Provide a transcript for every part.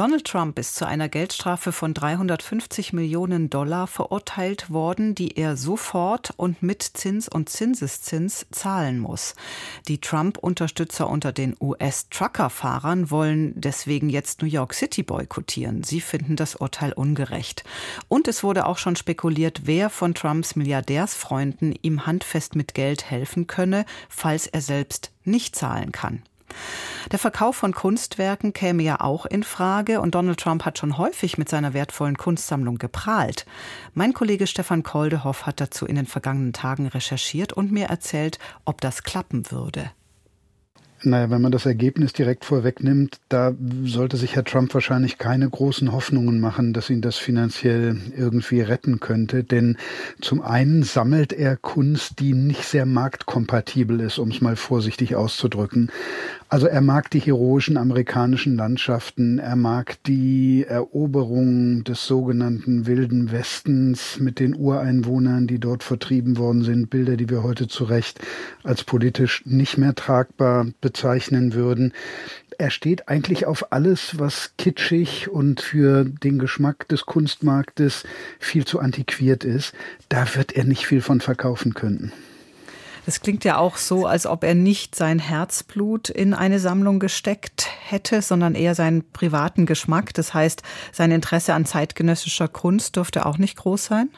Donald Trump ist zu einer Geldstrafe von 350 Millionen Dollar verurteilt worden, die er sofort und mit Zins und Zinseszins zahlen muss. Die Trump-Unterstützer unter den US-Trucker-Fahrern wollen deswegen jetzt New York City boykottieren. Sie finden das Urteil ungerecht. Und es wurde auch schon spekuliert, wer von Trumps Milliardärsfreunden ihm handfest mit Geld helfen könne, falls er selbst nicht zahlen kann. Der Verkauf von Kunstwerken käme ja auch in Frage und Donald Trump hat schon häufig mit seiner wertvollen Kunstsammlung geprahlt. Mein Kollege Stefan Koldehoff hat dazu in den vergangenen Tagen recherchiert und mir erzählt, ob das klappen würde. Naja, wenn man das Ergebnis direkt vorwegnimmt, da sollte sich Herr Trump wahrscheinlich keine großen Hoffnungen machen, dass ihn das finanziell irgendwie retten könnte. Denn zum einen sammelt er Kunst, die nicht sehr marktkompatibel ist, um es mal vorsichtig auszudrücken. Also er mag die heroischen amerikanischen Landschaften, er mag die Eroberung des sogenannten Wilden Westens mit den Ureinwohnern, die dort vertrieben worden sind, Bilder, die wir heute zu Recht als politisch nicht mehr tragbar bezeichnen würden. Er steht eigentlich auf alles, was kitschig und für den Geschmack des Kunstmarktes viel zu antiquiert ist. Da wird er nicht viel von verkaufen können. Das klingt ja auch so, als ob er nicht sein Herzblut in eine Sammlung gesteckt hätte, sondern eher seinen privaten Geschmack. Das heißt, sein Interesse an zeitgenössischer Kunst dürfte auch nicht groß sein?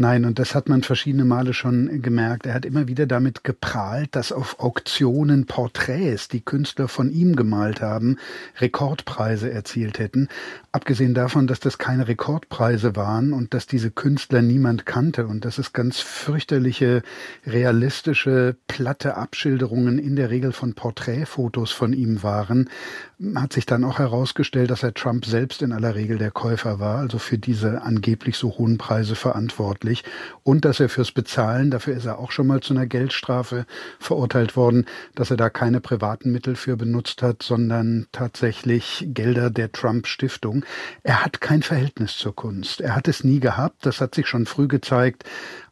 Nein, und das hat man verschiedene Male schon gemerkt. Er hat immer wieder damit geprahlt, dass auf Auktionen Porträts, die Künstler von ihm gemalt haben, Rekordpreise erzielt hätten. Abgesehen davon, dass das keine Rekordpreise waren und dass diese Künstler niemand kannte und dass es ganz fürchterliche, realistische, platte Abschilderungen in der Regel von Porträtfotos von ihm waren, hat sich dann auch herausgestellt, dass er Trump selbst in aller Regel der Käufer war, also für diese angeblich so hohen Preise verantwortlich und dass er fürs Bezahlen, dafür ist er auch schon mal zu einer Geldstrafe verurteilt worden, dass er da keine privaten Mittel für benutzt hat, sondern tatsächlich Gelder der Trump Stiftung. Er hat kein Verhältnis zur Kunst. Er hat es nie gehabt. Das hat sich schon früh gezeigt,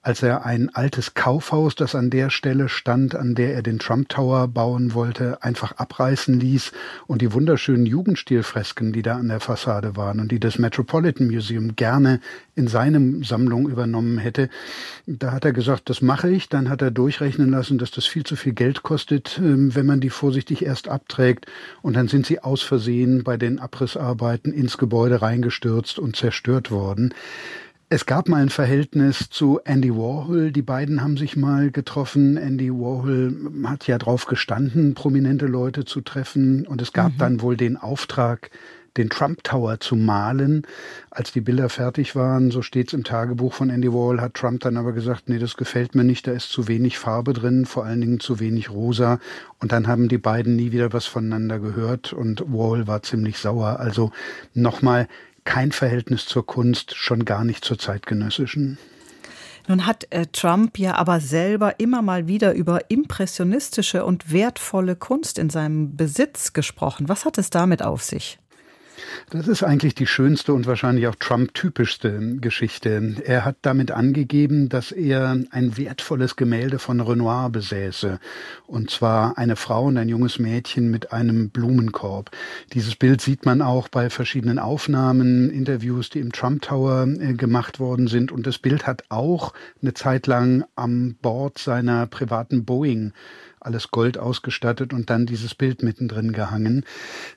als er ein altes Kaufhaus, das an der Stelle stand, an der er den Trump Tower bauen wollte, einfach abreißen ließ und die wunderschönen Jugendstilfresken, die da an der Fassade waren und die das Metropolitan Museum gerne in seine Sammlung übernommen hätte, da hat er gesagt, das mache ich. Dann hat er durchrechnen lassen, dass das viel zu viel Geld kostet, ähm, wenn man die vorsichtig erst abträgt. Und dann sind sie aus Versehen bei den Abrissarbeiten ins Gebäude reingestürzt und zerstört worden. Es gab mal ein Verhältnis zu Andy Warhol. Die beiden haben sich mal getroffen. Andy Warhol hat ja drauf gestanden, prominente Leute zu treffen. Und es gab mhm. dann wohl den Auftrag, den Trump Tower zu malen. Als die Bilder fertig waren, so steht es im Tagebuch von Andy Warhol, hat Trump dann aber gesagt, nee, das gefällt mir nicht, da ist zu wenig Farbe drin, vor allen Dingen zu wenig rosa. Und dann haben die beiden nie wieder was voneinander gehört und Warhol war ziemlich sauer. Also nochmal, kein Verhältnis zur Kunst, schon gar nicht zur zeitgenössischen. Nun hat äh, Trump ja aber selber immer mal wieder über impressionistische und wertvolle Kunst in seinem Besitz gesprochen. Was hat es damit auf sich? Das ist eigentlich die schönste und wahrscheinlich auch Trump-typischste Geschichte. Er hat damit angegeben, dass er ein wertvolles Gemälde von Renoir besäße. Und zwar eine Frau und ein junges Mädchen mit einem Blumenkorb. Dieses Bild sieht man auch bei verschiedenen Aufnahmen, Interviews, die im Trump Tower äh, gemacht worden sind. Und das Bild hat auch eine Zeit lang am Bord seiner privaten Boeing alles Gold ausgestattet und dann dieses Bild mittendrin gehangen.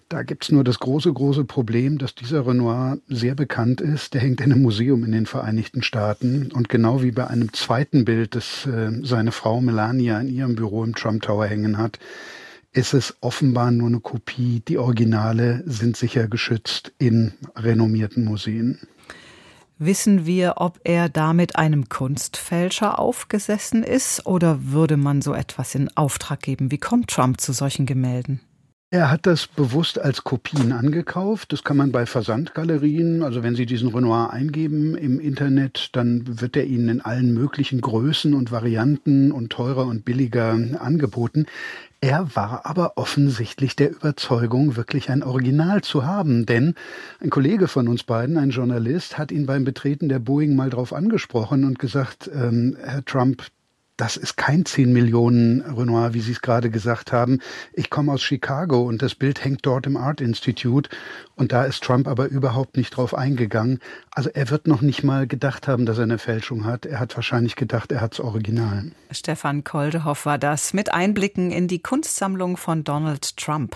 Da gibt's nur das große, große Problem, dass dieser Renoir sehr bekannt ist. Der hängt in einem Museum in den Vereinigten Staaten. Und genau wie bei einem zweiten Bild, das äh, seine Frau Melania in ihrem Büro im Trump Tower hängen hat, ist es offenbar nur eine Kopie. Die Originale sind sicher geschützt in renommierten Museen. Wissen wir, ob er damit einem Kunstfälscher aufgesessen ist oder würde man so etwas in Auftrag geben? Wie kommt Trump zu solchen Gemälden? Er hat das bewusst als Kopien angekauft. Das kann man bei Versandgalerien, also wenn Sie diesen Renoir eingeben im Internet, dann wird er Ihnen in allen möglichen Größen und Varianten und teurer und billiger angeboten. Er war aber offensichtlich der Überzeugung, wirklich ein Original zu haben, denn ein Kollege von uns beiden, ein Journalist, hat ihn beim Betreten der Boeing mal drauf angesprochen und gesagt, ähm, Herr Trump, das ist kein 10 Millionen Renoir, wie Sie es gerade gesagt haben. Ich komme aus Chicago und das Bild hängt dort im Art Institute und da ist Trump aber überhaupt nicht drauf eingegangen. Also er wird noch nicht mal gedacht haben, dass er eine Fälschung hat. Er hat wahrscheinlich gedacht, er hat's Original. Stefan Koldehoff war das mit Einblicken in die Kunstsammlung von Donald Trump.